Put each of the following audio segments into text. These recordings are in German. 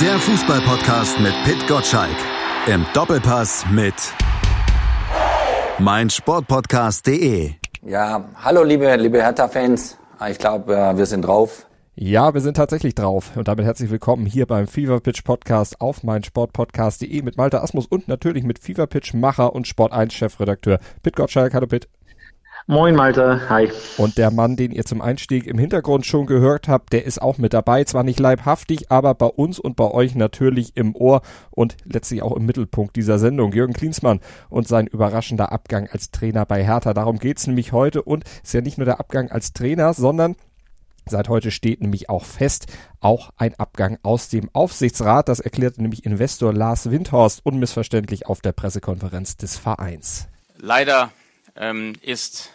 Der Fußballpodcast mit Pit Gottschalk. Im Doppelpass mit meinsportpodcast.de. Ja, hallo liebe, liebe Hertha-Fans. Ich glaube, wir sind drauf. Ja, wir sind tatsächlich drauf. Und damit herzlich willkommen hier beim Fever Pitch Podcast auf meinsportpodcast.de mit Malte Asmus und natürlich mit Fever Pitch Macher und Sport 1 Chefredakteur Pit Gottschalk. Hallo Pit. Moin Malte, hi. Und der Mann, den ihr zum Einstieg im Hintergrund schon gehört habt, der ist auch mit dabei. Zwar nicht leibhaftig, aber bei uns und bei euch natürlich im Ohr und letztlich auch im Mittelpunkt dieser Sendung. Jürgen Klinsmann und sein überraschender Abgang als Trainer bei Hertha. Darum geht's nämlich heute und ist ja nicht nur der Abgang als Trainer, sondern Seit heute steht nämlich auch fest, auch ein Abgang aus dem Aufsichtsrat. Das erklärte nämlich Investor Lars Windhorst unmissverständlich auf der Pressekonferenz des Vereins. Leider ähm, ist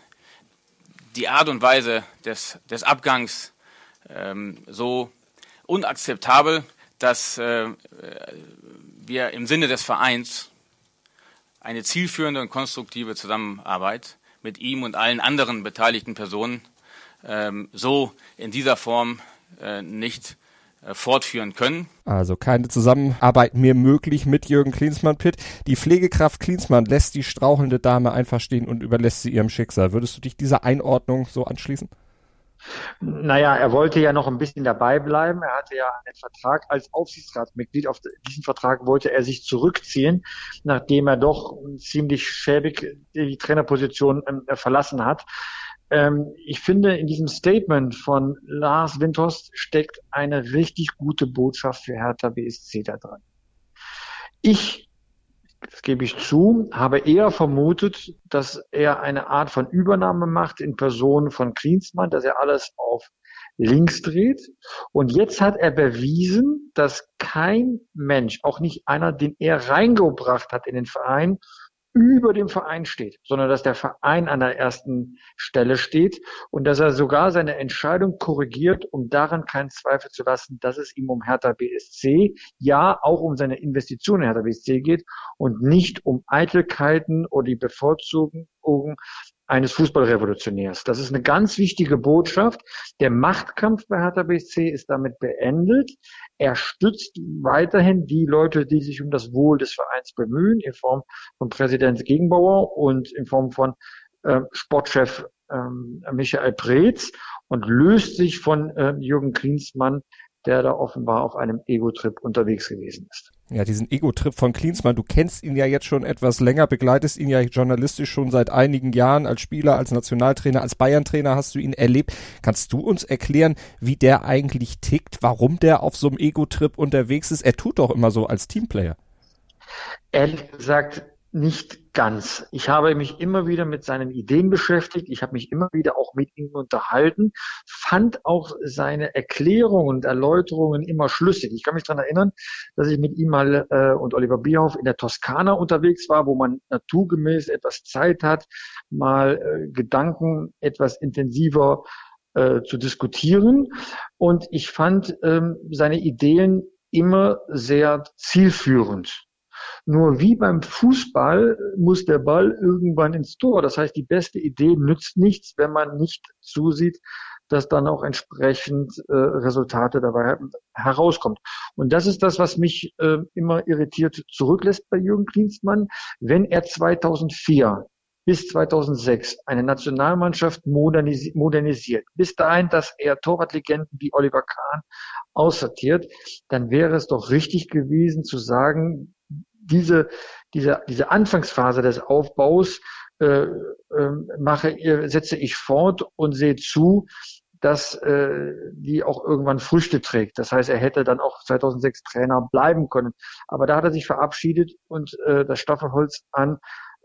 die Art und Weise des, des Abgangs ähm, so unakzeptabel, dass äh, wir im Sinne des Vereins eine zielführende und konstruktive Zusammenarbeit mit ihm und allen anderen beteiligten Personen ähm, so in dieser Form äh, nicht fortführen können. Also keine Zusammenarbeit mehr möglich mit Jürgen Klinsmann-Pitt. Die Pflegekraft Klinsmann lässt die strauchelnde Dame einfach stehen und überlässt sie ihrem Schicksal. Würdest du dich dieser Einordnung so anschließen? Naja, er wollte ja noch ein bisschen dabei bleiben. Er hatte ja einen Vertrag als Aufsichtsratsmitglied. Auf diesen Vertrag wollte er sich zurückziehen, nachdem er doch ziemlich schäbig die Trainerposition äh, verlassen hat. Ähm, ich finde, in diesem Statement von Lars Windhorst steckt eine richtig gute Botschaft für Hertha BSC da dran. Ich, das gebe ich zu, habe eher vermutet, dass er eine Art von Übernahme macht in Person von Klinsmann, dass er alles auf links dreht. Und jetzt hat er bewiesen, dass kein Mensch, auch nicht einer, den er reingebracht hat in den Verein, über dem Verein steht, sondern dass der Verein an der ersten Stelle steht und dass er sogar seine Entscheidung korrigiert, um daran keinen Zweifel zu lassen, dass es ihm um Hertha BSC, ja auch um seine Investitionen in Hertha BSC geht und nicht um Eitelkeiten oder die Bevorzugung eines Fußballrevolutionärs. Das ist eine ganz wichtige Botschaft. Der Machtkampf bei Hertha BSC ist damit beendet. Er stützt weiterhin die Leute, die sich um das Wohl des Vereins bemühen, in Form von Präsident Gegenbauer und in Form von äh, Sportchef ähm, Michael Preetz und löst sich von äh, Jürgen Klinsmann, der da offenbar auf einem Ego-Trip unterwegs gewesen ist. Ja, diesen Ego-Trip von Klinsmann, du kennst ihn ja jetzt schon etwas länger, begleitest ihn ja journalistisch schon seit einigen Jahren als Spieler, als Nationaltrainer, als Bayern-Trainer hast du ihn erlebt. Kannst du uns erklären, wie der eigentlich tickt, warum der auf so einem Ego-Trip unterwegs ist? Er tut doch immer so als Teamplayer. Ehrlich gesagt, nicht ganz. Ich habe mich immer wieder mit seinen Ideen beschäftigt. Ich habe mich immer wieder auch mit ihm unterhalten, fand auch seine Erklärungen und Erläuterungen immer schlüssig. Ich kann mich daran erinnern, dass ich mit ihm mal äh, und Oliver Bierhoff in der Toskana unterwegs war, wo man naturgemäß etwas Zeit hat, mal äh, Gedanken etwas intensiver äh, zu diskutieren. Und ich fand ähm, seine Ideen immer sehr zielführend. Nur wie beim Fußball muss der Ball irgendwann ins Tor. Das heißt, die beste Idee nützt nichts, wenn man nicht zusieht, dass dann auch entsprechend äh, Resultate dabei herauskommt. Und das ist das, was mich äh, immer irritiert zurücklässt bei Jürgen Klinsmann. Wenn er 2004 bis 2006 eine Nationalmannschaft modernisi modernisiert, bis dahin, dass er Torwartlegenden wie Oliver Kahn aussortiert, dann wäre es doch richtig gewesen zu sagen, diese, diese, diese Anfangsphase des Aufbaus äh, äh, mache, setze ich fort und sehe zu, dass äh, die auch irgendwann Früchte trägt. Das heißt, er hätte dann auch 2006 Trainer bleiben können. Aber da hat er sich verabschiedet und äh, das Staffelholz an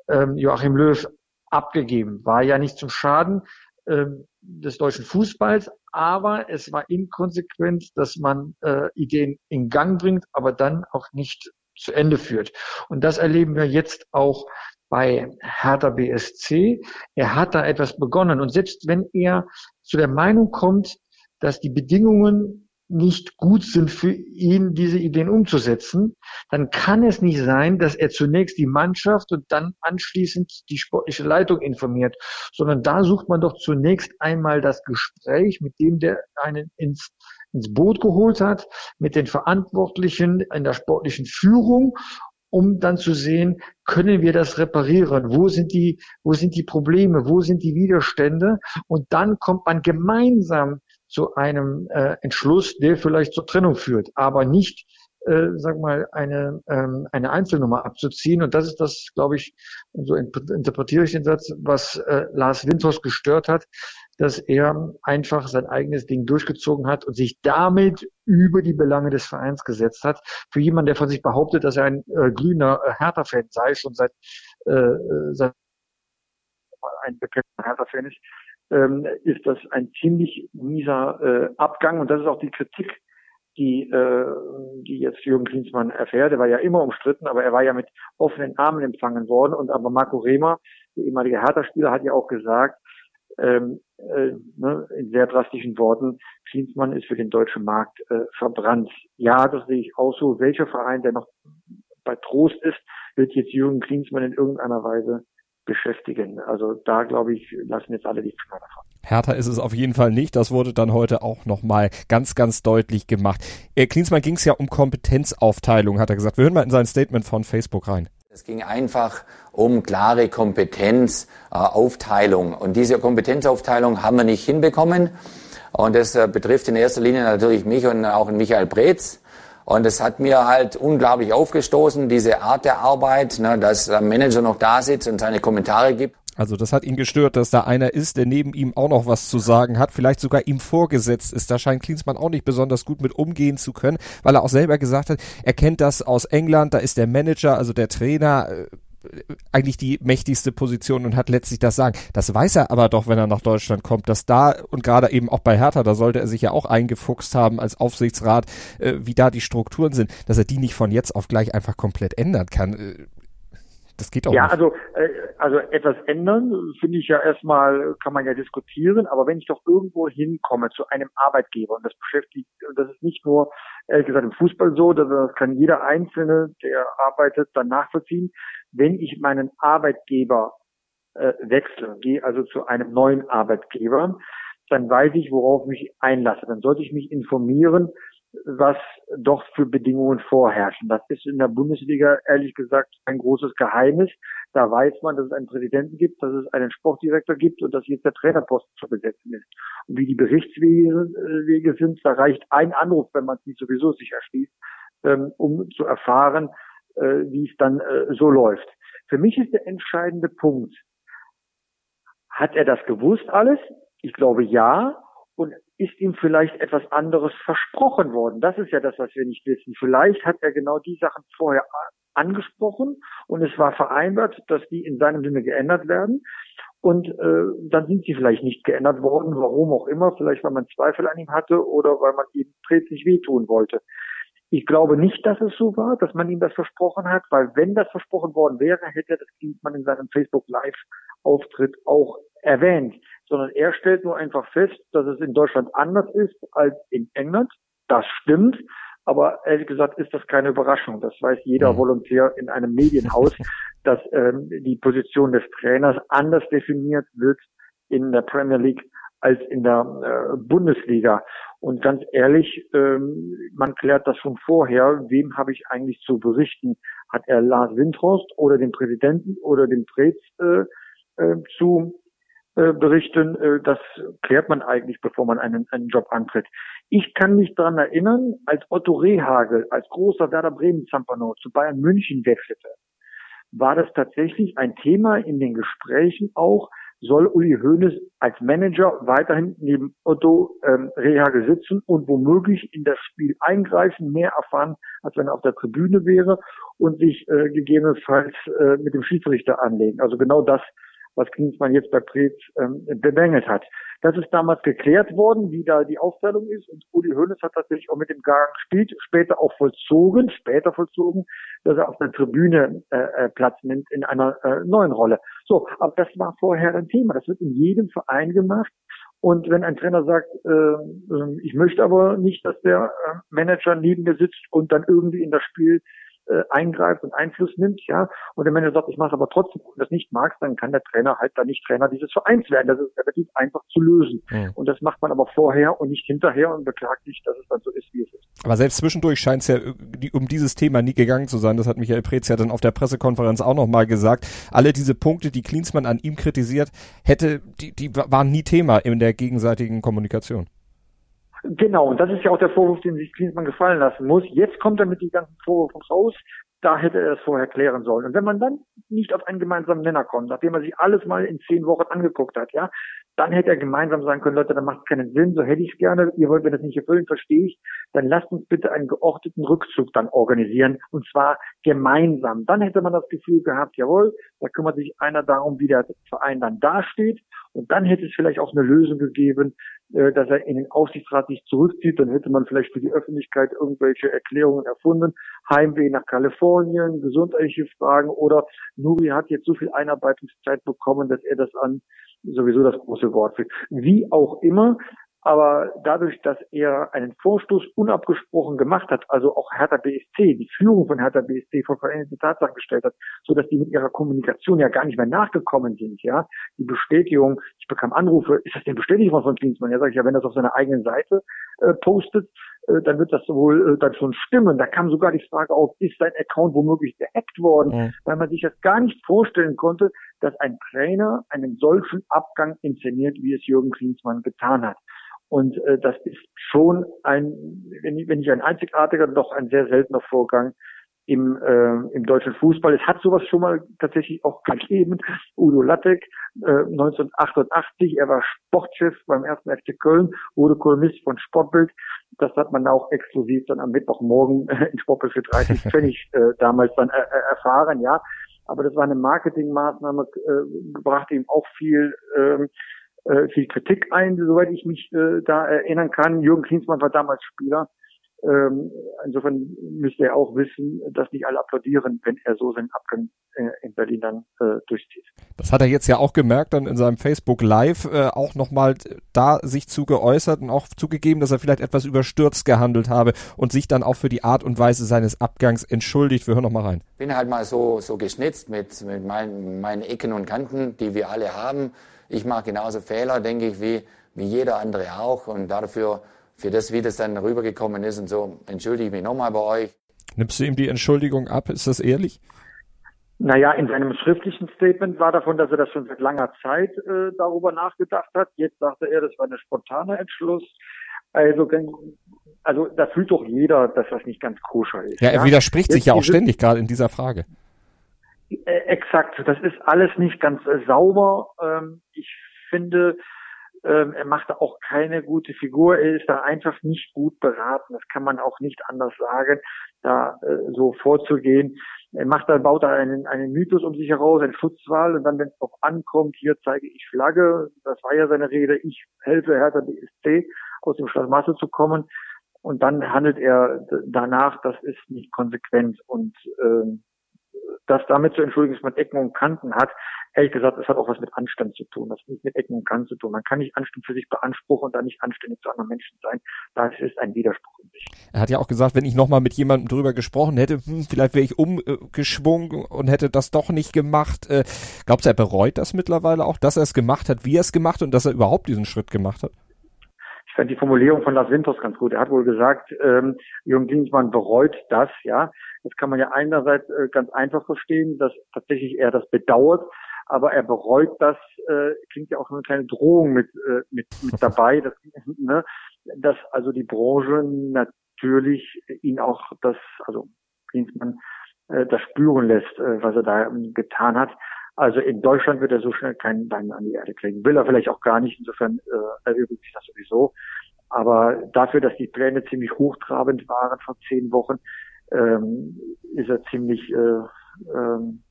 ähm, Joachim Löw abgegeben. War ja nicht zum Schaden ähm, des deutschen Fußballs, aber es war inkonsequent, dass man äh, Ideen in Gang bringt, aber dann auch nicht zu Ende führt. Und das erleben wir jetzt auch bei Hertha BSC. Er hat da etwas begonnen. Und selbst wenn er zu der Meinung kommt, dass die Bedingungen nicht gut sind für ihn, diese Ideen umzusetzen, dann kann es nicht sein, dass er zunächst die Mannschaft und dann anschließend die sportliche Leitung informiert, sondern da sucht man doch zunächst einmal das Gespräch mit dem, der einen ins, ins Boot geholt hat, mit den Verantwortlichen in der sportlichen Führung um dann zu sehen, können wir das reparieren? Wo sind die, wo sind die Probleme? Wo sind die Widerstände? Und dann kommt man gemeinsam zu einem äh, Entschluss, der vielleicht zur Trennung führt, aber nicht, äh, sag mal, eine, ähm, eine Einzelnummer abzuziehen. Und das ist das, glaube ich, so interpretiere ich den Satz, was äh, Lars Winters gestört hat, dass er einfach sein eigenes Ding durchgezogen hat und sich damit über die Belange des Vereins gesetzt hat. Für jemanden, der von sich behauptet, dass er ein äh, grüner äh, Hertha-Fan sei, schon seit, äh, äh seit ein bekannter Hertha-Fan ist, ähm, ist das ein ziemlich mieser äh, Abgang. Und das ist auch die Kritik, die, äh, die jetzt Jürgen Klinsmann erfährt. Er war ja immer umstritten, aber er war ja mit offenen Armen empfangen worden. Und aber Marco Rehmer, der ehemalige Hertha-Spieler, hat ja auch gesagt, ähm, äh, ne, in sehr drastischen Worten, Klinsmann ist für den deutschen Markt äh, verbrannt. Ja, das sehe ich auch so. Welcher Verein, der noch bei Trost ist, wird jetzt Jürgen Klinsmann in irgendeiner Weise beschäftigen. Also da, glaube ich, lassen jetzt alle die Finger davon. Härter ist es auf jeden Fall nicht. Das wurde dann heute auch nochmal ganz, ganz deutlich gemacht. Äh, Klinsmann ging es ja um Kompetenzaufteilung, hat er gesagt. Wir hören mal in sein Statement von Facebook rein. Es ging einfach um klare Kompetenzaufteilung. Und diese Kompetenzaufteilung haben wir nicht hinbekommen. Und das äh, betrifft in erster Linie natürlich mich und auch Michael Breetz. Und es hat mir halt unglaublich aufgestoßen, diese Art der Arbeit, ne, dass der Manager noch da sitzt und seine Kommentare gibt. Also das hat ihn gestört, dass da einer ist, der neben ihm auch noch was zu sagen hat, vielleicht sogar ihm vorgesetzt ist. Da scheint Klinsmann auch nicht besonders gut mit umgehen zu können, weil er auch selber gesagt hat, er kennt das aus England, da ist der Manager, also der Trainer, äh, eigentlich die mächtigste Position und hat letztlich das Sagen. Das weiß er aber doch, wenn er nach Deutschland kommt, dass da und gerade eben auch bei Hertha, da sollte er sich ja auch eingefuchst haben als Aufsichtsrat, äh, wie da die Strukturen sind, dass er die nicht von jetzt auf gleich einfach komplett ändern kann. Das geht auch ja, nicht. also, äh, also etwas ändern, finde ich ja erstmal, kann man ja diskutieren, aber wenn ich doch irgendwo hinkomme zu einem Arbeitgeber, und das beschäftigt, und das ist nicht nur, ehrlich gesagt, im Fußball so, das kann jeder Einzelne, der arbeitet, dann nachvollziehen, wenn ich meinen Arbeitgeber äh, wechsle, gehe also zu einem neuen Arbeitgeber, dann weiß ich, worauf ich mich einlasse. Dann sollte ich mich informieren, was doch für Bedingungen vorherrschen. Das ist in der Bundesliga ehrlich gesagt ein großes Geheimnis. Da weiß man, dass es einen Präsidenten gibt, dass es einen Sportdirektor gibt und dass jetzt der Trainerposten zu besetzen ist. Und wie die Berichtswege sind, da reicht ein Anruf, wenn man es nicht sowieso sich erschließt, ähm, um zu erfahren, äh, wie es dann äh, so läuft. Für mich ist der entscheidende Punkt, hat er das gewusst alles? Ich glaube ja. Und ist ihm vielleicht etwas anderes versprochen worden? Das ist ja das, was wir nicht wissen. Vielleicht hat er genau die Sachen vorher angesprochen und es war vereinbart, dass die in seinem Sinne geändert werden. Und äh, dann sind sie vielleicht nicht geändert worden, warum auch immer, vielleicht weil man Zweifel an ihm hatte oder weil man ihm nicht wehtun wollte. Ich glaube nicht, dass es so war, dass man ihm das versprochen hat, weil wenn das versprochen worden wäre, hätte das man in seinem Facebook Live Auftritt auch erwähnt sondern er stellt nur einfach fest, dass es in Deutschland anders ist als in England. Das stimmt. Aber ehrlich gesagt ist das keine Überraschung. Das weiß jeder mhm. Volontär in einem Medienhaus, dass ähm, die Position des Trainers anders definiert wird in der Premier League als in der äh, Bundesliga. Und ganz ehrlich, ähm, man klärt das schon vorher. Wem habe ich eigentlich zu berichten? Hat er Lars Windhorst oder den Präsidenten oder den Prez äh, äh, zu äh, berichten, äh, das klärt man eigentlich, bevor man einen, einen Job antritt. Ich kann mich daran erinnern, als Otto Rehagel, als großer Werder Bremen Zampano zu Bayern München wechselte, war das tatsächlich ein Thema in den Gesprächen auch, soll Uli Hoeneß als Manager weiterhin neben Otto ähm, Rehagel sitzen und womöglich in das Spiel eingreifen, mehr erfahren, als wenn er auf der Tribüne wäre und sich äh, gegebenenfalls äh, mit dem Schiedsrichter anlegen. Also genau das was Klinsmann jetzt bei Preetz ähm, bemängelt hat. Das ist damals geklärt worden, wie da die Aufteilung ist und Uli Hoeneß hat tatsächlich auch mit dem Gang gespielt, später auch vollzogen, später vollzogen, dass er auf der Tribüne äh, äh, Platz nimmt in einer äh, neuen Rolle. So, aber das war vorher ein Thema. Das wird in jedem Verein gemacht Und wenn ein Trainer sagt, äh, ich möchte aber nicht, dass der äh, Manager neben mir sitzt und dann irgendwie in das Spiel äh, eingreift und Einfluss nimmt, ja, und der Manager sagt, ich mache aber trotzdem, und das nicht magst, dann kann der Trainer halt dann nicht Trainer dieses Vereins werden. Das ist relativ einfach zu lösen. Mhm. Und das macht man aber vorher und nicht hinterher und beklagt sich, dass es dann so ist, wie es ist. Aber selbst zwischendurch scheint es ja um dieses Thema nie gegangen zu sein. Das hat Michael Preetz ja dann auf der Pressekonferenz auch nochmal gesagt. Alle diese Punkte, die Klinsmann an ihm kritisiert hätte, die, die waren nie Thema in der gegenseitigen Kommunikation. Genau, und das ist ja auch der Vorwurf, den sich Klinsmann gefallen lassen muss. Jetzt kommt er mit den ganzen Vorwürfen raus. Da hätte er es vorher klären sollen. Und wenn man dann nicht auf einen gemeinsamen Nenner kommt, nachdem er sich alles mal in zehn Wochen angeguckt hat, ja, dann hätte er gemeinsam sagen können, Leute, da macht es keinen Sinn, so hätte ich es gerne, ihr wollt mir das nicht erfüllen, verstehe ich, dann lasst uns bitte einen geordneten Rückzug dann organisieren, und zwar gemeinsam. Dann hätte man das Gefühl gehabt, jawohl, da kümmert sich einer darum, wie der Verein dann dasteht, und dann hätte es vielleicht auch eine Lösung gegeben, äh, dass er in den Aufsichtsrat sich zurückzieht, dann hätte man vielleicht für die Öffentlichkeit irgendwelche Erklärungen erfunden, Heimweh nach Kalifornien, gesundheitliche Fragen oder Nuri hat jetzt so viel Einarbeitungszeit bekommen, dass er das an sowieso das große Wort wird. Wie auch immer, aber dadurch, dass er einen Vorstoß unabgesprochen gemacht hat, also auch Hertha BSC, die Führung von Hertha BSC vor veränderte Tatsachen gestellt hat, so dass die mit ihrer Kommunikation ja gar nicht mehr nachgekommen sind, ja. Die Bestätigung, ich bekam Anrufe, ist das denn Bestätigung von Klinsmann? Ja, sage ich ja, wenn das auf seiner eigenen Seite äh, postet, äh, dann wird das wohl äh, dann schon stimmen. Da kam sogar die Frage auf, ist sein Account womöglich gehackt worden, ja. weil man sich das gar nicht vorstellen konnte, dass ein Trainer einen solchen Abgang inszeniert, wie es Jürgen Klinsmann getan hat. Und äh, das ist schon ein, wenn, wenn nicht ein einzigartiger, doch ein sehr seltener Vorgang im, äh, im deutschen Fußball. Es hat sowas schon mal tatsächlich auch gegeben. Udo Lattek, äh, 1988, er war Sportchef beim ersten FC Köln, wurde Kolumnist von Sportbild. Das hat man auch exklusiv dann am Mittwochmorgen äh, in Sportbild für 30 Pfennig äh, damals dann äh, äh, erfahren, ja. Aber das war eine Marketingmaßnahme, äh, brachte ihm auch viel, äh, äh, viel Kritik ein, soweit ich mich äh, da erinnern kann. Jürgen Klinsmann war damals Spieler ähm, insofern müsste er auch wissen, dass nicht alle applaudieren, wenn er so seinen Abgang äh, in Berlin dann äh, durchzieht. Das hat er jetzt ja auch gemerkt, dann in seinem Facebook Live äh, auch nochmal da sich zu geäußert und auch zugegeben, dass er vielleicht etwas überstürzt gehandelt habe und sich dann auch für die Art und Weise seines Abgangs entschuldigt. Wir hören nochmal rein. Ich bin halt mal so, so geschnitzt mit, mit meinen, meinen Ecken und Kanten, die wir alle haben. Ich mache genauso Fehler, denke ich, wie, wie jeder andere auch und dafür für das, wie das dann rübergekommen ist und so, entschuldige ich mich nochmal bei euch. Nimmst du ihm die Entschuldigung ab? Ist das ehrlich? Naja, in seinem schriftlichen Statement war davon, dass er das schon seit langer Zeit äh, darüber nachgedacht hat. Jetzt sagte er, das war ein spontaner Entschluss. Also, also da fühlt doch jeder, dass das nicht ganz koscher ist. Ja, er ja? widerspricht Jetzt sich ja auch ständig gerade in dieser Frage. Äh, exakt, das ist alles nicht ganz äh, sauber. Ähm, ich finde, ähm, er macht auch keine gute Figur. Er ist da einfach nicht gut beraten. Das kann man auch nicht anders sagen, da äh, so vorzugehen. Er macht da, baut da einen, einen Mythos um sich heraus, einen Schutzwall und dann, wenn es drauf ankommt, hier zeige ich Flagge. Das war ja seine Rede. Ich helfe Hertha BSC aus dem Schlamasse zu kommen. Und dann handelt er danach, das ist nicht konsequent und ähm, das damit zu entschuldigen, dass man Ecken und Kanten hat, ehrlich gesagt, es hat auch was mit Anstand zu tun. Das hat nicht mit Ecken und Kanten zu tun. Man kann nicht Anstand für sich beanspruchen und dann nicht anständig zu anderen Menschen sein. Das ist ein Widerspruch in sich. Er hat ja auch gesagt, wenn ich nochmal mit jemandem drüber gesprochen hätte, hm, vielleicht wäre ich umgeschwungen und hätte das doch nicht gemacht. Äh, glaubst du, er bereut das mittlerweile auch, dass er es gemacht hat, wie er es gemacht hat und dass er überhaupt diesen Schritt gemacht hat? Ich fand die Formulierung von Lars Winters ganz gut. Er hat wohl gesagt, ähm, Jürgen Klinsmann bereut das, ja. Das kann man ja einerseits äh, ganz einfach verstehen, dass tatsächlich er das bedauert, aber er bereut das, äh, klingt ja auch so eine kleine Drohung mit, äh, mit, mit dabei, dass, ne, dass also die Branche natürlich ihn auch das, also Klinsmann, äh, das spüren lässt, äh, was er da getan hat. Also in Deutschland wird er so schnell keinen Bein an die Erde kriegen. Will er vielleicht auch gar nicht. Insofern äh, erübrigt sich das sowieso. Aber dafür, dass die Pläne ziemlich hochtrabend waren vor zehn Wochen, ähm, ist er ziemlich, äh, ähm,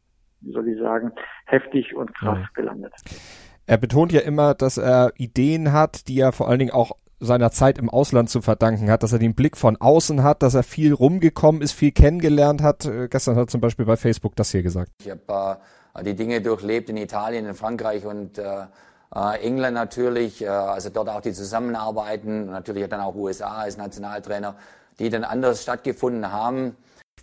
wie soll ich sagen, heftig und krass ja. gelandet. Er betont ja immer, dass er Ideen hat, die er vor allen Dingen auch seiner Zeit im Ausland zu verdanken hat, dass er den Blick von außen hat, dass er viel rumgekommen ist, viel kennengelernt hat. Äh, gestern hat er zum Beispiel bei Facebook das hier gesagt. Ich habe äh, die Dinge durchlebt in Italien, in Frankreich und äh, Äh, England natürlich, äh, also dort auch die Zusammenarbeiten, natürlich dann auch USA als Nationaltrainer, die dann anders stattgefunden haben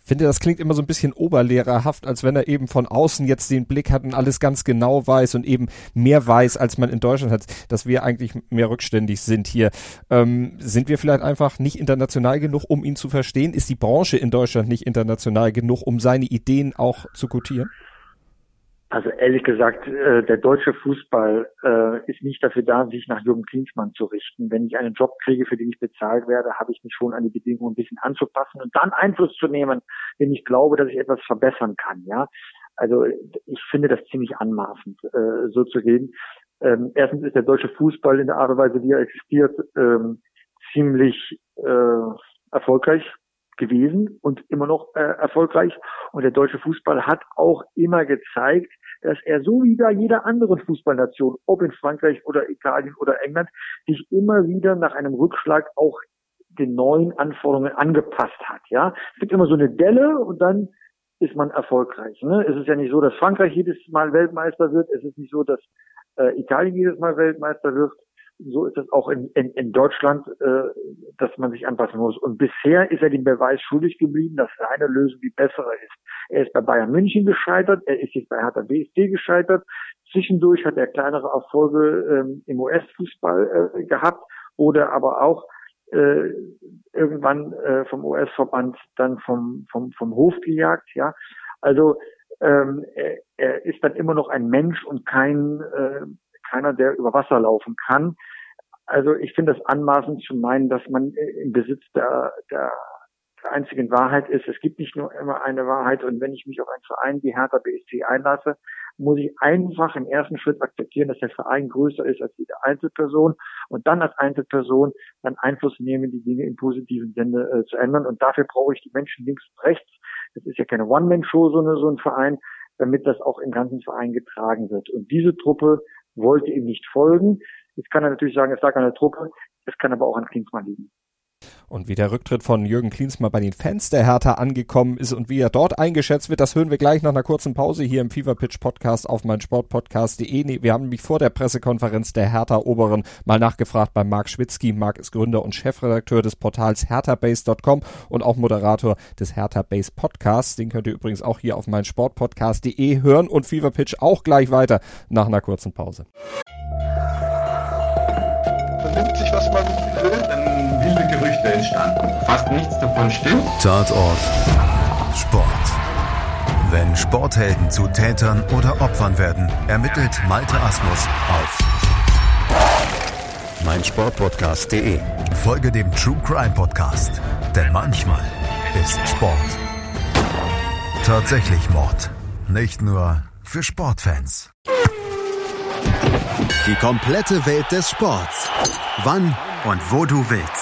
finde, das klingt immer so ein bisschen oberlehrerhaft, als wenn er eben von außen jetzt den Blick hat und alles ganz genau weiß und eben mehr weiß, als man in Deutschland hat, dass wir eigentlich mehr rückständig sind hier. Ähm, sind wir vielleicht einfach nicht international genug, um ihn zu verstehen? Ist die Branche in Deutschland nicht international genug, um seine Ideen auch zu gutieren? Also ehrlich gesagt, äh, der deutsche Fußball äh, ist nicht dafür da, sich nach Jürgen Klinsmann zu richten. Wenn ich einen Job kriege, für den ich bezahlt werde, habe ich mich schon an die Bedingungen ein bisschen anzupassen und dann Einfluss zu nehmen, wenn ich glaube, dass ich etwas verbessern kann. Ja, also ich finde das ziemlich anmaßend, äh, so zu reden. Ähm, erstens ist der deutsche Fußball in der Art und Weise, wie er existiert, ähm, ziemlich äh, erfolgreich gewesen und immer noch äh, erfolgreich. Und der deutsche Fußball hat auch immer gezeigt, dass er so wie bei jeder anderen Fußballnation, ob in Frankreich oder Italien oder England, sich immer wieder nach einem Rückschlag auch den neuen Anforderungen angepasst hat. Ja, es gibt immer so eine Delle und dann ist man erfolgreich. Ne? Es ist ja nicht so, dass Frankreich jedes Mal Weltmeister wird. Es ist nicht so, dass äh, Italien jedes Mal Weltmeister wird so ist es auch in, in, in Deutschland, äh, dass man sich anpassen muss. Und bisher ist er den Beweis schuldig geblieben, dass seine Lösung die bessere ist. Er ist bei Bayern München gescheitert, er ist jetzt bei Hertha BSD gescheitert. Zwischendurch hat er kleinere Erfolge ähm, im US-Fußball äh, gehabt oder aber auch äh, irgendwann äh, vom US-Verband dann vom, vom, vom Hof gejagt. Ja, also ähm, er, er ist dann immer noch ein Mensch und kein äh, keiner, der über Wasser laufen kann. Also ich finde es anmaßend zu meinen, dass man im Besitz der, der, der einzigen Wahrheit ist. Es gibt nicht nur immer eine Wahrheit und wenn ich mich auf einen Verein wie Hertha BSC einlasse, muss ich einfach im ersten Schritt akzeptieren, dass der Verein größer ist als jede Einzelperson und dann als Einzelperson dann Einfluss nehmen, die Dinge im positiven Sinne äh, zu ändern. Und dafür brauche ich die Menschen links und rechts. Das ist ja keine One-Man-Show, so, so ein Verein, damit das auch im ganzen Verein getragen wird. Und diese Truppe wollte ihm nicht folgen. Jetzt kann er natürlich sagen, es lag an der Truppe, es kann aber auch an Klinsmann liegen. Und wie der Rücktritt von Jürgen Klinsmann bei den Fans der Hertha angekommen ist und wie er dort eingeschätzt wird, das hören wir gleich nach einer kurzen Pause hier im Fever Pitch Podcast auf meinsportpodcast.de. Wir haben nämlich vor der Pressekonferenz der Hertha Oberen mal nachgefragt bei Marc Schwitzky. Marc ist Gründer und Chefredakteur des Portals herthabase.com und auch Moderator des Hertha Base Podcasts. Den könnt ihr übrigens auch hier auf meinsportpodcast.de hören und Fever Pitch auch gleich weiter nach einer kurzen Pause. Vernimmt sich, was man Gerüchte entstanden. Fast nichts davon stimmt. Tatort Sport. Wenn Sporthelden zu Tätern oder Opfern werden, ermittelt Malte Asmus auf meinsportpodcast.de. Folge dem True Crime Podcast, denn manchmal ist Sport tatsächlich Mord. Nicht nur für Sportfans. Die komplette Welt des Sports. Wann und wo du willst.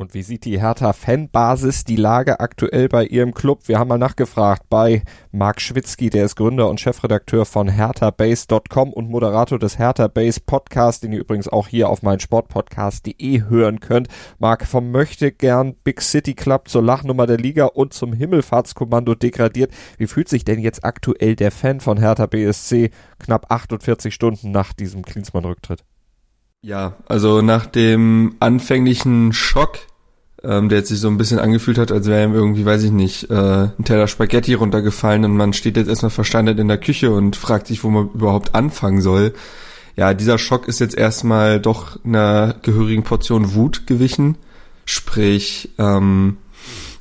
Und wie sieht die Hertha-Fanbasis die Lage aktuell bei ihrem Club? Wir haben mal nachgefragt bei Marc Schwitzky, der ist Gründer und Chefredakteur von herthabase.com und Moderator des Hertha Base Podcast, den ihr übrigens auch hier auf meinsportpodcast.de hören könnt. Marc vom möchte gern Big City Club zur Lachnummer der Liga und zum Himmelfahrtskommando degradiert. Wie fühlt sich denn jetzt aktuell der Fan von Hertha BSC knapp 48 Stunden nach diesem Klinsmann-Rücktritt? Ja, also nach dem anfänglichen Schock ähm, der jetzt sich so ein bisschen angefühlt hat, als wäre ihm irgendwie, weiß ich nicht, äh, ein Teller Spaghetti runtergefallen und man steht jetzt erstmal versteinert in der Küche und fragt sich, wo man überhaupt anfangen soll. Ja, dieser Schock ist jetzt erstmal doch einer gehörigen Portion Wut gewichen. Sprich, ähm,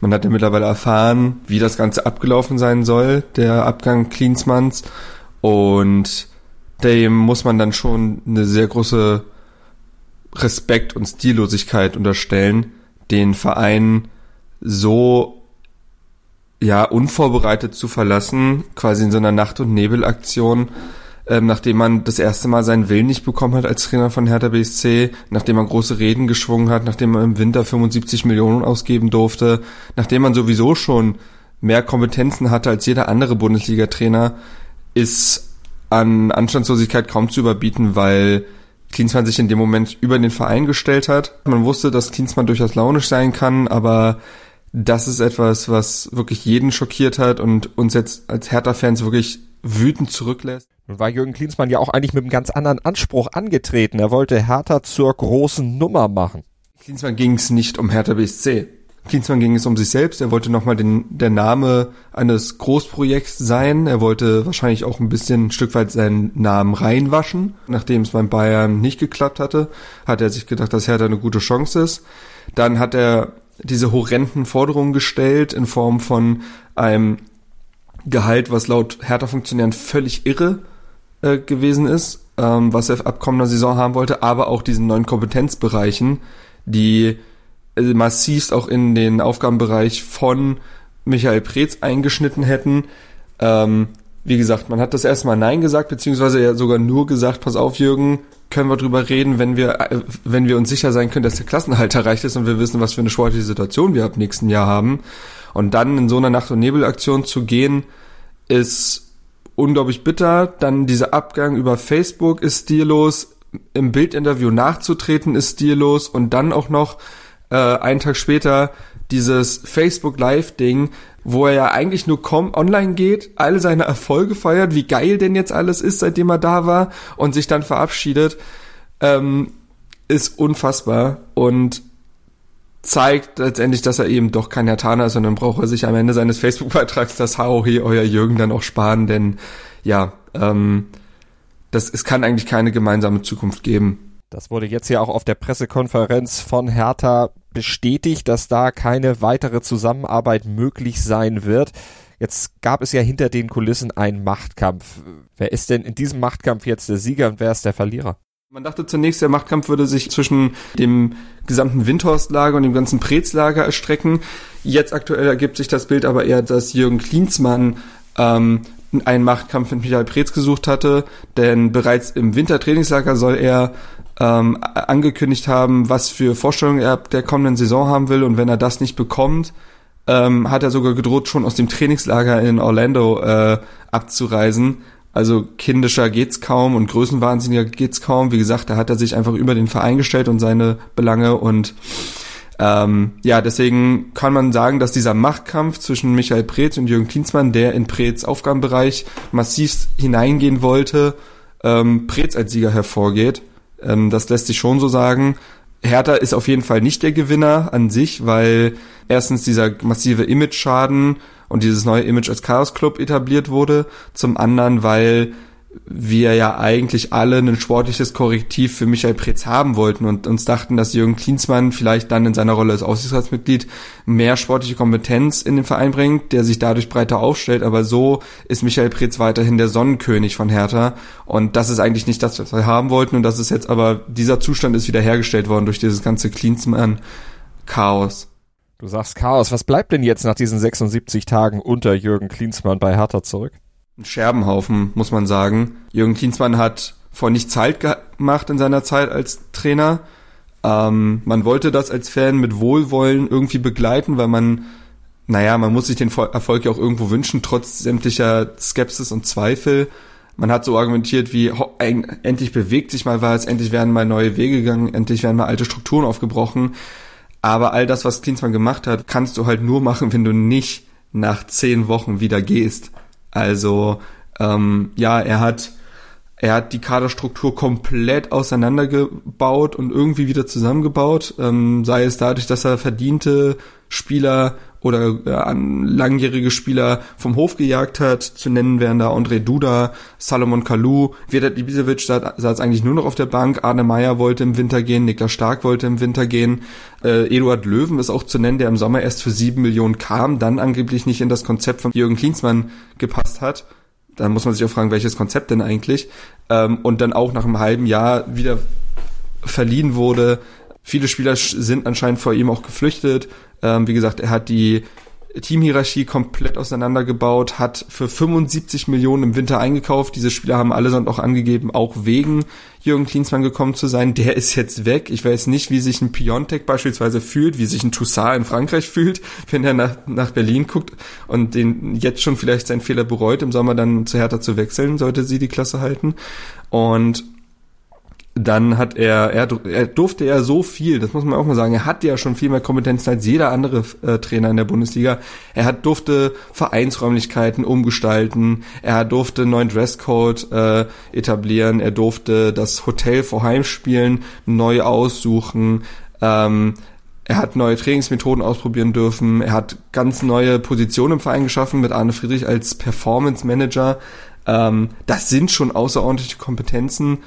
man hat ja mittlerweile erfahren, wie das Ganze abgelaufen sein soll, der Abgang Klinsmanns. Und dem muss man dann schon eine sehr große Respekt und Stillosigkeit unterstellen, den Verein so ja unvorbereitet zu verlassen, quasi in so einer Nacht- und Nebelaktion, ähm, nachdem man das erste Mal seinen Willen nicht bekommen hat als Trainer von Hertha BSC, nachdem man große Reden geschwungen hat, nachdem man im Winter 75 Millionen ausgeben durfte, nachdem man sowieso schon mehr Kompetenzen hatte als jeder andere Bundesliga-Trainer, ist an Anstandslosigkeit kaum zu überbieten, weil Klinsmann sich in dem Moment über den Verein gestellt hat. Man wusste, dass Klinsmann durchaus launisch sein kann, aber das ist etwas, was wirklich jeden schockiert hat und uns jetzt als Hertha-Fans wirklich wütend zurücklässt. Nun war Jürgen Klinsmann ja auch eigentlich mit einem ganz anderen Anspruch angetreten. Er wollte Hertha zur großen Nummer machen. Klinsmann ging es nicht um Hertha BSC. Klinsmann ging es um sich selbst. Er wollte nochmal den, der Name eines Großprojekts sein. Er wollte wahrscheinlich auch ein bisschen ein Stück weit seinen Namen reinwaschen. Nachdem es beim Bayern nicht geklappt hatte, hat er sich gedacht, dass Hertha eine gute Chance ist. Dann hat er diese horrenden Forderungen gestellt in Form von einem Gehalt, was laut Hertha-Funktionären völlig irre äh, gewesen ist, ähm, was er ab kommender Saison haben wollte, aber auch diesen neuen Kompetenzbereichen, die massivst auch in den Aufgabenbereich von Michael Preetz eingeschnitten hätten. Ähm, wie gesagt, man hat das erstmal Nein gesagt, beziehungsweise ja sogar nur gesagt, pass auf, Jürgen, können wir drüber reden, wenn wir, äh, wenn wir uns sicher sein können, dass der Klassenhalt erreicht ist und wir wissen, was für eine sportliche Situation wir ab nächsten Jahr haben. Und dann in so einer Nacht- und Nebelaktion zu gehen, ist unglaublich bitter. Dann dieser Abgang über Facebook ist stillos. Im Bildinterview nachzutreten ist stillos. Und dann auch noch äh, einen Tag später dieses Facebook Live-Ding, wo er ja eigentlich nur komm online geht, alle seine Erfolge feiert, wie geil denn jetzt alles ist, seitdem er da war und sich dann verabschiedet, ähm, ist unfassbar und zeigt letztendlich, dass er eben doch kein Hertaner ist, sondern braucht er sich am Ende seines Facebook-Beitrags das HOH euer Jürgen dann auch sparen, denn ja, ähm, das, es kann eigentlich keine gemeinsame Zukunft geben. Das wurde jetzt ja auch auf der Pressekonferenz von Hertha bestätigt, dass da keine weitere Zusammenarbeit möglich sein wird. Jetzt gab es ja hinter den Kulissen einen Machtkampf. Wer ist denn in diesem Machtkampf jetzt der Sieger und wer ist der Verlierer? Man dachte zunächst, der Machtkampf würde sich zwischen dem gesamten Windhorst-Lager und dem ganzen Preetz-Lager erstrecken. Jetzt aktuell ergibt sich das Bild aber eher, dass Jürgen Klinsmann ähm, einen Machtkampf mit Michael Preetz gesucht hatte, denn bereits im Wintertrainingslager soll er ähm, angekündigt haben, was für Vorstellungen er ab der kommenden Saison haben will und wenn er das nicht bekommt, ähm, hat er sogar gedroht, schon aus dem Trainingslager in Orlando äh, abzureisen also kindischer geht's kaum und größenwahnsinniger geht's kaum. Wie gesagt, da hat er sich einfach über den Verein gestellt und seine Belange und ähm, ja, deswegen kann man sagen, dass dieser Machtkampf zwischen Michael Preetz und Jürgen Klinsmann, der in Preetz Aufgabenbereich massiv hineingehen wollte, ähm, Preetz als Sieger hervorgeht. Ähm, das lässt sich schon so sagen. Hertha ist auf jeden Fall nicht der Gewinner an sich, weil erstens dieser massive Image-Schaden und dieses neue Image als Chaos Club etabliert wurde. Zum anderen, weil wir ja eigentlich alle ein sportliches Korrektiv für Michael Preetz haben wollten und uns dachten, dass Jürgen Klinsmann vielleicht dann in seiner Rolle als Aufsichtsratsmitglied mehr sportliche Kompetenz in den Verein bringt, der sich dadurch breiter aufstellt, aber so ist Michael Preetz weiterhin der Sonnenkönig von Hertha und das ist eigentlich nicht das, was wir haben wollten und das ist jetzt aber, dieser Zustand ist wiederhergestellt worden durch dieses ganze Klinsmann-Chaos. Du sagst Chaos. Was bleibt denn jetzt nach diesen 76 Tagen unter Jürgen Klinsmann bei Hertha zurück? Ein Scherbenhaufen, muss man sagen. Jürgen Klinsmann hat vor nichts Halt gemacht in seiner Zeit als Trainer. Ähm, man wollte das als Fan mit Wohlwollen irgendwie begleiten, weil man, naja, man muss sich den Erfolg ja auch irgendwo wünschen, trotz sämtlicher Skepsis und Zweifel. Man hat so argumentiert wie, endlich bewegt sich mal was, endlich werden mal neue Wege gegangen, endlich werden mal alte Strukturen aufgebrochen. Aber all das, was Klinsmann gemacht hat, kannst du halt nur machen, wenn du nicht nach zehn Wochen wieder gehst. Also ähm, ja, er hat er hat die Kaderstruktur komplett auseinandergebaut und irgendwie wieder zusammengebaut, ähm, sei es dadurch, dass er verdiente Spieler oder äh, langjährige Spieler vom Hof gejagt hat. Zu nennen wären da André Duda, Salomon Kalou, Vedat Ibisevic saß eigentlich nur noch auf der Bank, Arne Meyer wollte im Winter gehen, Niklas Stark wollte im Winter gehen, äh, Eduard Löwen ist auch zu nennen, der im Sommer erst für sieben Millionen kam, dann angeblich nicht in das Konzept von Jürgen Klinsmann gepasst hat. Da muss man sich auch fragen, welches Konzept denn eigentlich? Ähm, und dann auch nach einem halben Jahr wieder verliehen wurde. Viele Spieler sind anscheinend vor ihm auch geflüchtet. Ähm, wie gesagt, er hat die Teamhierarchie komplett auseinandergebaut, hat für 75 Millionen im Winter eingekauft. Diese Spieler haben allesamt auch angegeben, auch wegen Jürgen Klinsmann gekommen zu sein. Der ist jetzt weg. Ich weiß nicht, wie sich ein Piontek beispielsweise fühlt, wie sich ein Toussaint in Frankreich fühlt, wenn er nach, nach Berlin guckt und den jetzt schon vielleicht seinen Fehler bereut, im Sommer dann zu Hertha zu wechseln, sollte sie die Klasse halten. Und dann hat er, er, er durfte ja so viel, das muss man auch mal sagen, er hat ja schon viel mehr Kompetenz als jeder andere äh, Trainer in der Bundesliga. Er hat durfte Vereinsräumlichkeiten umgestalten, er durfte einen neuen Dresscode äh, etablieren, er durfte das Hotel vor Heimspielen neu aussuchen, ähm, er hat neue Trainingsmethoden ausprobieren dürfen, er hat ganz neue Positionen im Verein geschaffen mit Arne Friedrich als Performance Manager. Ähm, das sind schon außerordentliche Kompetenzen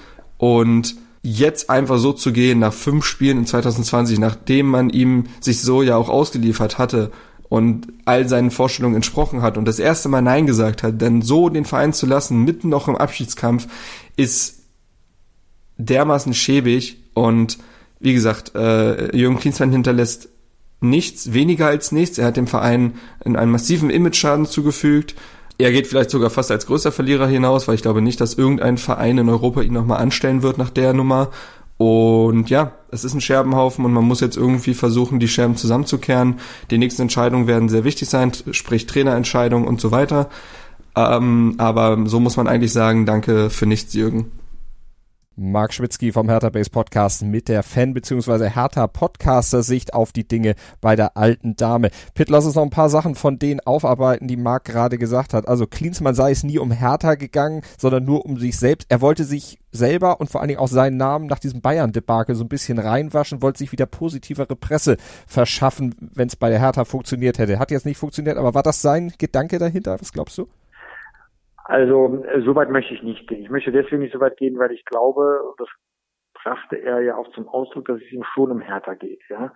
und jetzt einfach so zu gehen nach fünf Spielen in 2020, nachdem man ihm sich so ja auch ausgeliefert hatte und all seinen Vorstellungen entsprochen hat und das erste Mal Nein gesagt hat, denn so den Verein zu lassen, mitten noch im Abschiedskampf, ist dermaßen schäbig und wie gesagt, äh, Jürgen Klinsmann hinterlässt nichts, weniger als nichts. Er hat dem Verein einen massiven Image-Schaden zugefügt er geht vielleicht sogar fast als größter Verlierer hinaus, weil ich glaube nicht, dass irgendein Verein in Europa ihn nochmal anstellen wird nach der Nummer. Und ja, es ist ein Scherbenhaufen und man muss jetzt irgendwie versuchen, die Scherben zusammenzukehren. Die nächsten Entscheidungen werden sehr wichtig sein, sprich Trainerentscheidungen und so weiter. Ähm, aber so muss man eigentlich sagen, danke für nichts, Jürgen. Marc Schwitzky vom Hertha Base Podcast mit der Fan- bzw. Hertha Podcaster Sicht auf die Dinge bei der alten Dame. Pitt, lass uns noch ein paar Sachen von denen aufarbeiten, die Marc gerade gesagt hat. Also Klinsmann sei es nie um Hertha gegangen, sondern nur um sich selbst. Er wollte sich selber und vor allen Dingen auch seinen Namen nach diesem Bayern-Debakel so ein bisschen reinwaschen, wollte sich wieder positivere Presse verschaffen, wenn es bei der Hertha funktioniert hätte. Hat jetzt nicht funktioniert, aber war das sein Gedanke dahinter? Was glaubst du? Also äh, so weit möchte ich nicht gehen. Ich möchte deswegen nicht so weit gehen, weil ich glaube, das brachte er ja auch zum Ausdruck, dass es ihm schon um Hertha geht. Ja,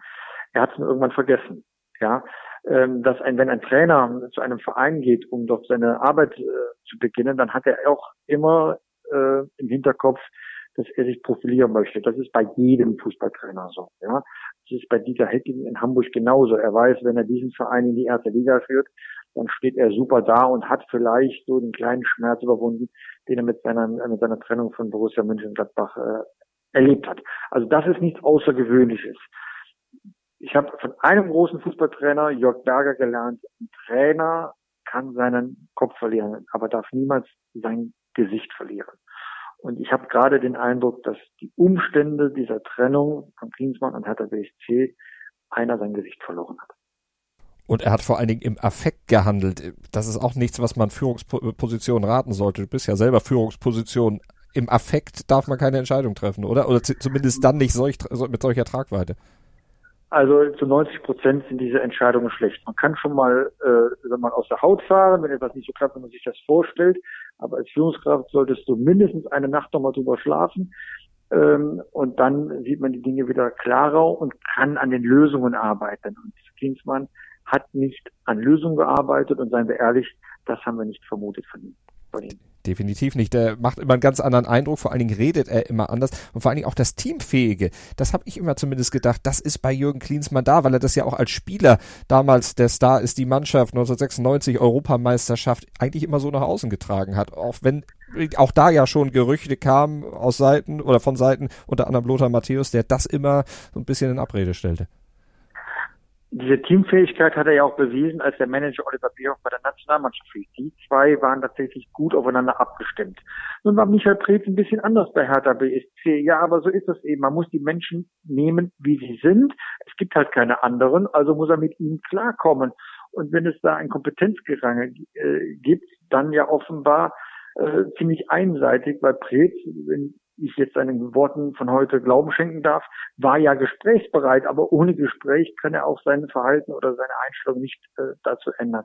er hat es irgendwann vergessen. Ja, ähm, dass ein, wenn ein Trainer zu einem Verein geht, um dort seine Arbeit äh, zu beginnen, dann hat er auch immer äh, im Hinterkopf, dass er sich profilieren möchte. Das ist bei jedem Fußballtrainer so. Ja, das ist bei Dieter Hecking in Hamburg genauso. Er weiß, wenn er diesen Verein in die erste Liga führt, dann steht er super da und hat vielleicht so den kleinen Schmerz überwunden, den er mit seiner, mit seiner Trennung von Borussia Mönchengladbach äh, erlebt hat. Also das ist nichts Außergewöhnliches. Ich habe von einem großen Fußballtrainer, Jörg Berger, gelernt, ein Trainer kann seinen Kopf verlieren, aber darf niemals sein Gesicht verlieren. Und ich habe gerade den Eindruck, dass die Umstände dieser Trennung von Klinsmann und Hertha BSC einer sein Gesicht verloren hat. Und er hat vor allen Dingen im Affekt gehandelt. Das ist auch nichts, was man Führungspositionen raten sollte. Du bist ja selber Führungsposition. Im Affekt darf man keine Entscheidung treffen, oder? Oder zumindest dann nicht solch, mit solcher Tragweite. Also zu 90 Prozent sind diese Entscheidungen schlecht. Man kann schon mal, äh, wenn man aus der Haut fahren, wenn etwas nicht so klappt, wenn man sich das vorstellt. Aber als Führungskraft solltest du mindestens eine Nacht nochmal drüber schlafen. Ähm, und dann sieht man die Dinge wieder klarer und kann an den Lösungen arbeiten. Und Klinsmann hat nicht an Lösungen gearbeitet und seien wir ehrlich, das haben wir nicht vermutet von ihm. Von ihm. Definitiv nicht. Der macht immer einen ganz anderen Eindruck. Vor allen Dingen redet er immer anders. Und vor allen Dingen auch das Teamfähige. Das habe ich immer zumindest gedacht. Das ist bei Jürgen Klinsmann da, weil er das ja auch als Spieler damals der Star ist, die Mannschaft 1996 Europameisterschaft eigentlich immer so nach außen getragen hat. Auch wenn auch da ja schon Gerüchte kamen aus Seiten oder von Seiten unter anderem Lothar Matthäus, der das immer so ein bisschen in Abrede stellte diese Teamfähigkeit hat er ja auch bewiesen, als der Manager Oliver Bierhoff bei der Nationalmannschaft fiel. Die zwei waren tatsächlich gut aufeinander abgestimmt. Nun war Michael Preetz ein bisschen anders bei Hertha BSC. Ja, aber so ist es eben. Man muss die Menschen nehmen, wie sie sind. Es gibt halt keine anderen, also muss er mit ihnen klarkommen. Und wenn es da ein Kompetenzgerange äh, gibt, dann ja offenbar äh, ziemlich einseitig, weil Preetz, wenn ich jetzt seinen Worten von heute Glauben schenken darf, war ja gesprächsbereit, aber ohne Gespräch kann er auch sein Verhalten oder seine Einstellung nicht äh, dazu ändern.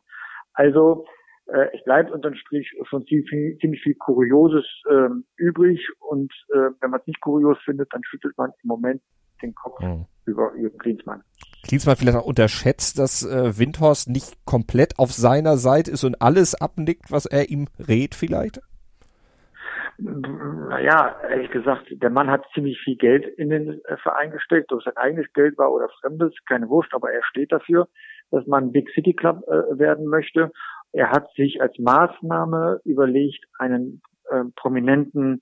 Also äh, es bleibt unterm Strich schon ziemlich viel, ziemlich viel Kurioses äh, übrig und äh, wenn man es nicht kurios findet, dann schüttelt man im Moment den Kopf mhm. über Jürgen Klinsmann. Klinsmann vielleicht auch unterschätzt, dass äh, Windhorst nicht komplett auf seiner Seite ist und alles abnickt, was er ihm rät vielleicht? Naja, ehrlich gesagt, der Mann hat ziemlich viel Geld in den äh, Verein gesteckt, ob sein eigenes Geld war oder fremdes, keine Wurst, aber er steht dafür. dass man Big City Club äh, werden möchte. Er hat sich als Maßnahme überlegt, einen äh, prominenten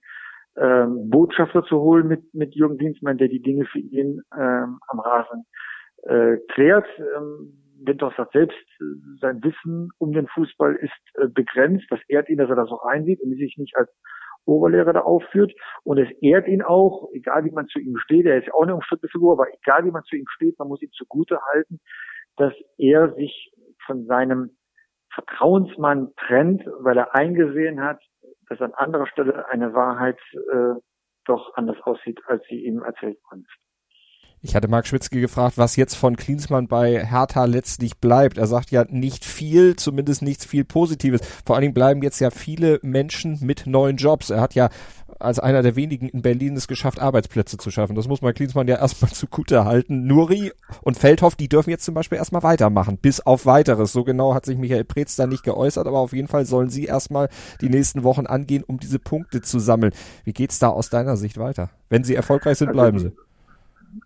ähm, Botschafter zu holen mit, mit Jürgen Dienstmann, der die Dinge für ihn ähm, am Rasen äh, klärt. Ähm, Winters sagt selbst, sein Wissen um den Fußball ist äh, begrenzt. Das ehrt ihn, dass er das auch einsieht und sich nicht als Oberlehrer da aufführt. Und es ehrt ihn auch, egal wie man zu ihm steht, er ist ja auch eine umstrittene Figur, aber egal wie man zu ihm steht, man muss ihm zugute halten, dass er sich von seinem Vertrauensmann trennt, weil er eingesehen hat, dass an anderer Stelle eine Wahrheit äh, doch anders aussieht, als sie ihm erzählt worden ist. Ich hatte Marc Schwitzke gefragt, was jetzt von Klinsmann bei Hertha letztlich bleibt. Er sagt ja nicht viel, zumindest nichts viel Positives. Vor allen Dingen bleiben jetzt ja viele Menschen mit neuen Jobs. Er hat ja als einer der wenigen in Berlin es geschafft, Arbeitsplätze zu schaffen. Das muss man Klinsmann ja erstmal zugute halten. Nuri und Feldhoff, die dürfen jetzt zum Beispiel erstmal weitermachen, bis auf weiteres. So genau hat sich Michael Preetz da nicht geäußert, aber auf jeden Fall sollen sie erstmal die nächsten Wochen angehen, um diese Punkte zu sammeln. Wie geht's da aus deiner Sicht weiter? Wenn sie erfolgreich sind, also, bleiben sie.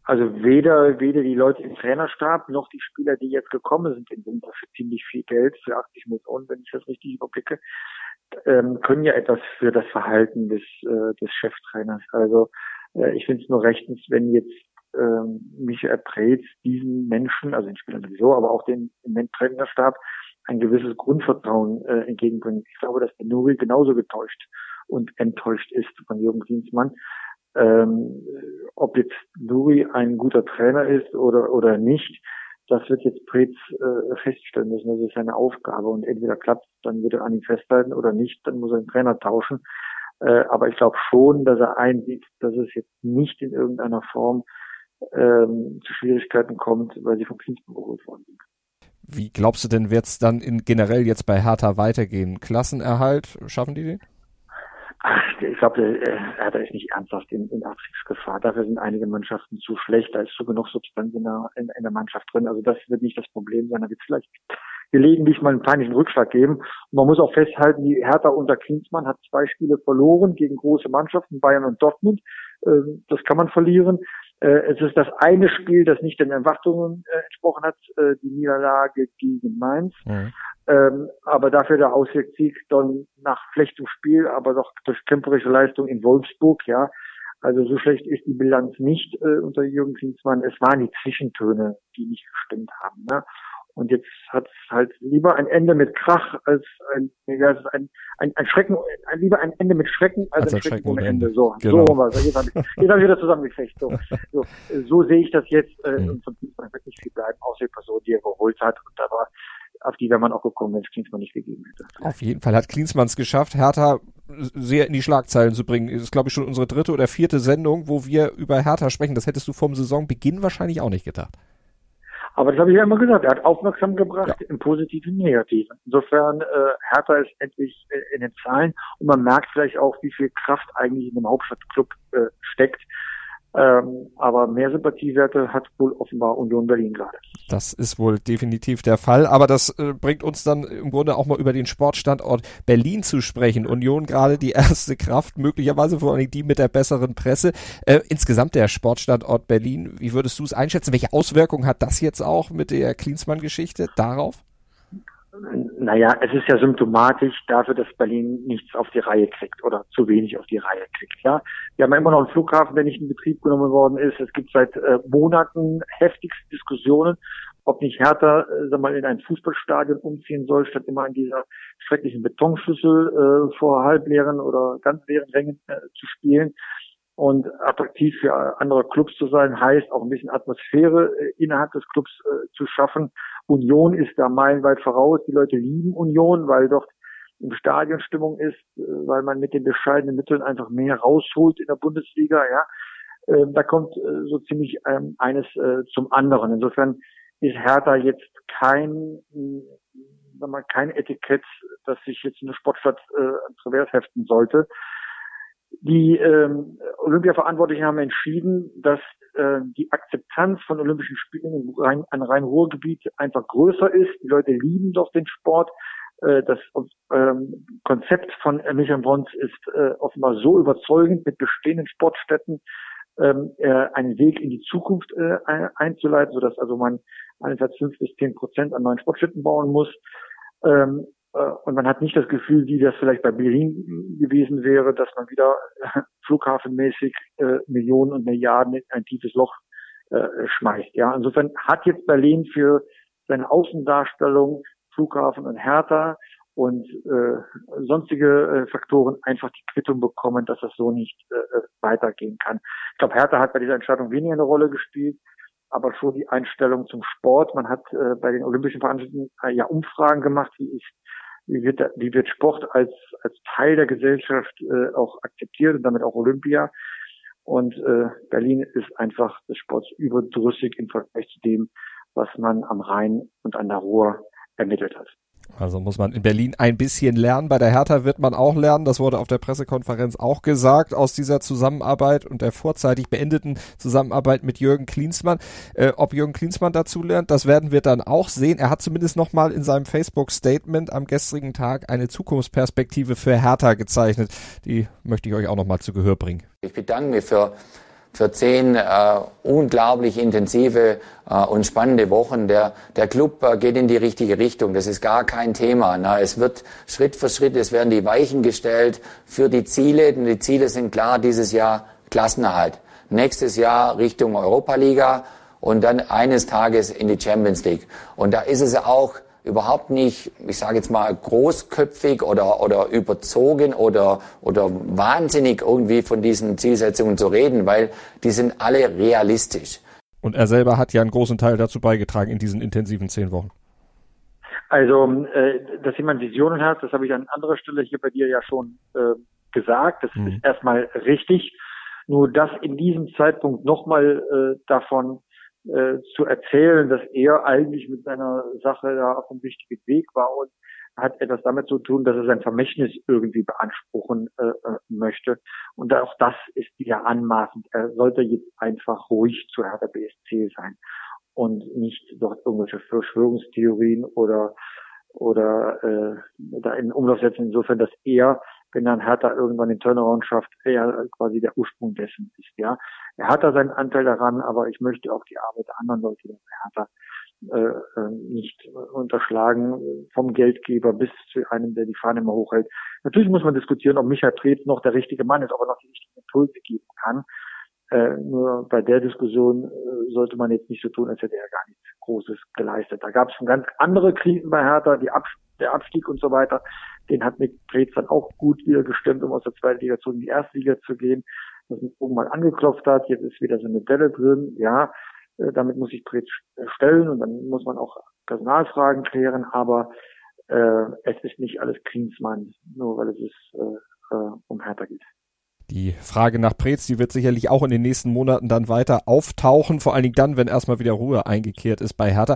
Also weder, weder die Leute im Trainerstab noch die Spieler, die jetzt gekommen sind im Winter für ziemlich viel Geld, für 80 Millionen, wenn ich das richtig überblicke, ähm, können ja etwas für das Verhalten des, äh, des Cheftrainers. Also äh, ich finde es nur rechtens, wenn jetzt ähm, Michael Preetz diesen Menschen, also den Spielern sowieso, aber auch den im Trainerstab ein gewisses Grundvertrauen äh, entgegenbringt. Ich glaube, dass der Nuri genauso getäuscht und enttäuscht ist von Jürgen Klinsmann ähm, ob jetzt Duri ein guter Trainer ist oder, oder nicht, das wird jetzt Pretz äh, feststellen müssen. Das ist seine Aufgabe. Und entweder klappt dann wird er an ihm festhalten oder nicht, dann muss er den Trainer tauschen. Äh, aber ich glaube schon, dass er einsieht, dass es jetzt nicht in irgendeiner Form ähm, zu Schwierigkeiten kommt, weil sie vom Klinsmann geholt worden sind. Wie glaubst du denn, wird es dann in generell jetzt bei Hertha weitergehen? Klassenerhalt, schaffen die den? Ich glaube, er, hat ist nicht ernsthaft in, in Abstiegsgefahr. Dafür sind einige Mannschaften zu schlecht. Da ist so genug Substanz in der, in, in der Mannschaft drin. Also das wird nicht das Problem sein. Da wird es vielleicht gelegentlich mal einen peinlichen Rückschlag geben. Und man muss auch festhalten, die Hertha unter Klinsmann hat zwei Spiele verloren gegen große Mannschaften, Bayern und Dortmund. Ähm, das kann man verlieren. Äh, es ist das eine Spiel, das nicht den Erwartungen äh, entsprochen hat, äh, die Niederlage gegen Mainz. Mhm. Ähm, aber dafür der Auswärtssieg dann nach schlechtem Spiel, aber doch durch kämpferische Leistung in Wolfsburg, ja. Also so schlecht ist die Bilanz nicht äh, unter Jürgen Klinsmann. Es waren die Zwischentöne, die nicht gestimmt haben. Ne? Und jetzt hat es halt lieber ein Ende mit Krach als ein, ja, ein, ein, ein Schrecken, ein, lieber ein Ende mit Schrecken als, als ein Schrecken, Schrecken ohne Ende. Ende. So, genau. so was. Jetzt habe ich, jetzt hab ich wieder zusammengefecht. So, so, so sehe ich das jetzt. Äh, mhm. Und von Klinsmann wird nicht viel bleiben, außer die Person, die er geholt hat. Und da war auf die wäre man auch gekommen, wenn es Klinsmann nicht gegeben hätte. Auf jeden Fall hat Klinsmann es geschafft, Hertha sehr in die Schlagzeilen zu bringen. Das ist, glaube ich, schon unsere dritte oder vierte Sendung, wo wir über Hertha sprechen. Das hättest du vom Saisonbeginn wahrscheinlich auch nicht gedacht. Aber das habe ich ja immer gesagt. Er hat aufmerksam gebracht ja. im Positiven, Negativen. Insofern, äh, Hertha ist endlich äh, in den Zahlen und man merkt vielleicht auch, wie viel Kraft eigentlich in dem Hauptstadtclub äh, steckt. Ähm, aber mehr Sympathiewerte hat wohl offenbar Union Berlin gerade. Das ist wohl definitiv der Fall. Aber das äh, bringt uns dann im Grunde auch mal über den Sportstandort Berlin zu sprechen. Union gerade die erste Kraft, möglicherweise vor allem die mit der besseren Presse. Äh, insgesamt der Sportstandort Berlin, wie würdest du es einschätzen? Welche Auswirkungen hat das jetzt auch mit der Klinsmann-Geschichte darauf? Naja, es ist ja symptomatisch dafür, dass Berlin nichts auf die Reihe kriegt oder zu wenig auf die Reihe kriegt. Ja, wir haben immer noch einen Flughafen, der nicht in Betrieb genommen worden ist. Es gibt seit äh, Monaten heftigste Diskussionen, ob nicht Hertha äh, sag mal, in ein Fußballstadion umziehen soll, statt immer an dieser schrecklichen Betonschüssel äh, vor halbleeren oder ganz leeren Rängen äh, zu spielen. Und attraktiv für andere Clubs zu sein, heißt auch ein bisschen Atmosphäre äh, innerhalb des Clubs äh, zu schaffen. Union ist da meilenweit voraus. Die Leute lieben Union, weil dort im Stadion Stimmung ist, äh, weil man mit den bescheidenen Mitteln einfach mehr rausholt in der Bundesliga. Ja, ähm, da kommt so ziemlich ähm, eines zum anderen. Insofern ist Hertha jetzt kein, sag mal, kein Etikett, das sich jetzt in der Sportstadt äh, ans Revers heften sollte. Die ähm, Olympia-Verantwortlichen haben entschieden, dass äh, die Akzeptanz von Olympischen Spielen im Rhein, an Rhein-Ruhr-Gebiet einfach größer ist. Die Leute lieben doch den Sport. Äh, das ähm, Konzept von Michael Brons ist äh, offenbar so überzeugend mit bestehenden Sportstätten, ähm, äh, einen Weg in die Zukunft äh, einzuleiten, sodass also man einerseits fünf bis zehn Prozent an neuen Sportstätten bauen muss. Ähm, äh, und man hat nicht das Gefühl, wie das vielleicht bei Berlin gewesen wäre, dass man wieder äh, flughafenmäßig äh, Millionen und Milliarden in ein tiefes Loch äh, schmeißt. Ja, insofern hat jetzt Berlin für seine Außendarstellung Flughafen und Hertha und äh, sonstige äh, Faktoren einfach die Quittung bekommen, dass das so nicht äh, weitergehen kann. Ich glaube, Hertha hat bei dieser Entscheidung weniger eine Rolle gespielt, aber schon die Einstellung zum Sport. Man hat äh, bei den Olympischen Veranstaltungen äh, ja Umfragen gemacht, wie ist wie wird, wie wird Sport als, als Teil der Gesellschaft äh, auch akzeptiert und damit auch Olympia. Und äh, Berlin ist einfach des Sports überdrüssig im Vergleich zu dem, was man am Rhein und an der Ruhr ermittelt hat. Also muss man in Berlin ein bisschen lernen. Bei der Hertha wird man auch lernen. Das wurde auf der Pressekonferenz auch gesagt aus dieser Zusammenarbeit und der vorzeitig beendeten Zusammenarbeit mit Jürgen Klinsmann. Äh, ob Jürgen Klinsmann dazu lernt, das werden wir dann auch sehen. Er hat zumindest nochmal in seinem Facebook-Statement am gestrigen Tag eine Zukunftsperspektive für Hertha gezeichnet. Die möchte ich euch auch nochmal zu Gehör bringen. Ich bedanke mich für für zehn äh, unglaublich intensive äh, und spannende Wochen. Der, der Club äh, geht in die richtige Richtung. Das ist gar kein Thema. Na, es wird Schritt für Schritt, es werden die Weichen gestellt für die Ziele. Und die Ziele sind klar dieses Jahr Klassenerhalt. Nächstes Jahr Richtung Europaliga und dann eines Tages in die Champions League. Und da ist es auch überhaupt nicht, ich sage jetzt mal, großköpfig oder, oder überzogen oder, oder wahnsinnig irgendwie von diesen Zielsetzungen zu reden, weil die sind alle realistisch. Und er selber hat ja einen großen Teil dazu beigetragen in diesen intensiven zehn Wochen. Also, äh, dass jemand Visionen hat, das habe ich an anderer Stelle hier bei dir ja schon äh, gesagt. Das mhm. ist erstmal richtig. Nur das in diesem Zeitpunkt nochmal äh, davon äh, zu erzählen, dass er eigentlich mit seiner Sache da auf dem richtigen Weg war und hat etwas damit zu tun, dass er sein Vermächtnis irgendwie beanspruchen äh, äh möchte. Und auch das ist wieder anmaßend. Er sollte jetzt einfach ruhig zu Hertha BSC sein und nicht dort irgendwelche Verschwörungstheorien oder oder äh, da in Umlauf setzen, insofern, dass er wenn dann Hertha irgendwann den Turnaround schafft, er quasi der Ursprung dessen ist, ja. Er hat da seinen Anteil daran, aber ich möchte auch die Arbeit der anderen Leute der Hertha äh, äh, nicht unterschlagen, vom Geldgeber bis zu einem, der die Fahne immer hochhält. Natürlich muss man diskutieren, ob Michael Preetz noch der richtige Mann ist, ob er noch die richtigen Impulse geben kann. Äh, nur bei der Diskussion äh, sollte man jetzt nicht so tun, als hätte er gar nichts Großes geleistet. Da gab es schon ganz andere Krisen bei Hertha, die Ab der Abstieg und so weiter. Den hat Nick Preetz dann auch gut wieder gestimmt, um aus der zweiten Liga zu in die erste Liga zu gehen. Das ist mal angeklopft hat, jetzt ist wieder so eine Delle drin. Ja, äh, damit muss sich Preetz stellen und dann muss man auch Personalfragen klären, aber äh, es ist nicht alles Klinsmann, nur weil es ist, äh, äh, um Hertha geht. Die Frage nach Preetz, die wird sicherlich auch in den nächsten Monaten dann weiter auftauchen, vor allen Dingen dann, wenn erstmal wieder Ruhe eingekehrt ist bei Hertha.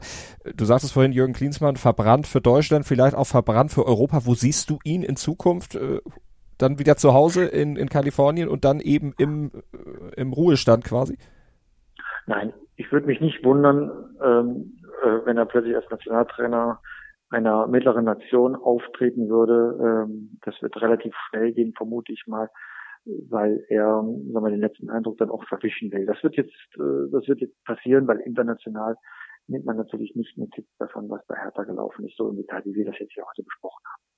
Du sagtest vorhin, Jürgen Klinsmann, verbrannt für Deutschland, vielleicht auch verbrannt für Europa. Wo siehst du ihn in Zukunft? Äh, dann wieder zu Hause in, in Kalifornien und dann eben im, äh, im Ruhestand quasi? Nein, ich würde mich nicht wundern, ähm, äh, wenn er plötzlich als Nationaltrainer einer mittleren Nation auftreten würde. Ähm, das wird relativ schnell gehen, vermute ich mal weil er sagen wir, den letzten Eindruck dann auch verwischen will. Das wird jetzt, äh, das wird jetzt passieren, weil international nimmt man natürlich nicht Notiz davon, was bei Hertha gelaufen ist, so im Detail, wie wir das jetzt hier heute besprochen haben.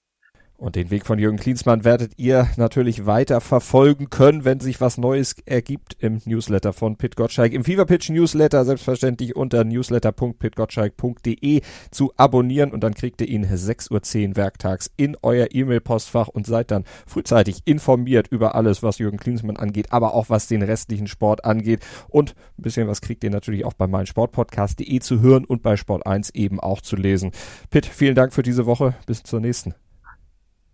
Und den Weg von Jürgen Klinsmann werdet ihr natürlich weiter verfolgen können, wenn sich was Neues ergibt im Newsletter von Pit Gottschalk. Im Fever Pitch Newsletter selbstverständlich unter newsletter.pitgottschalk.de zu abonnieren und dann kriegt ihr ihn 6.10 Uhr werktags in euer E-Mail-Postfach und seid dann frühzeitig informiert über alles, was Jürgen Klinsmann angeht, aber auch was den restlichen Sport angeht. Und ein bisschen was kriegt ihr natürlich auch bei meinem Sportpodcast.de zu hören und bei Sport 1 eben auch zu lesen. Pit, vielen Dank für diese Woche. Bis zur nächsten.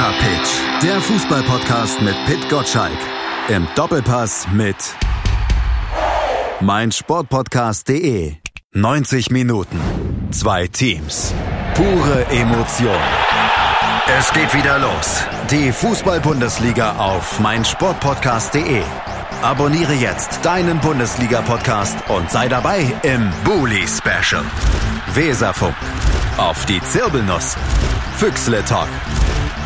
Fever Pitch, der Fußballpodcast mit Pit Gottschalk. Im Doppelpass mit mein Sportpodcast.de. 90 Minuten, zwei Teams, pure Emotion. Es geht wieder los. Die Fußball-Bundesliga auf mein Sportpodcast.de. Abonniere jetzt deinen Bundesliga-Podcast und sei dabei im Bully Special. Weserfunk. Auf die Zirbelnuss. Füchsle Talk.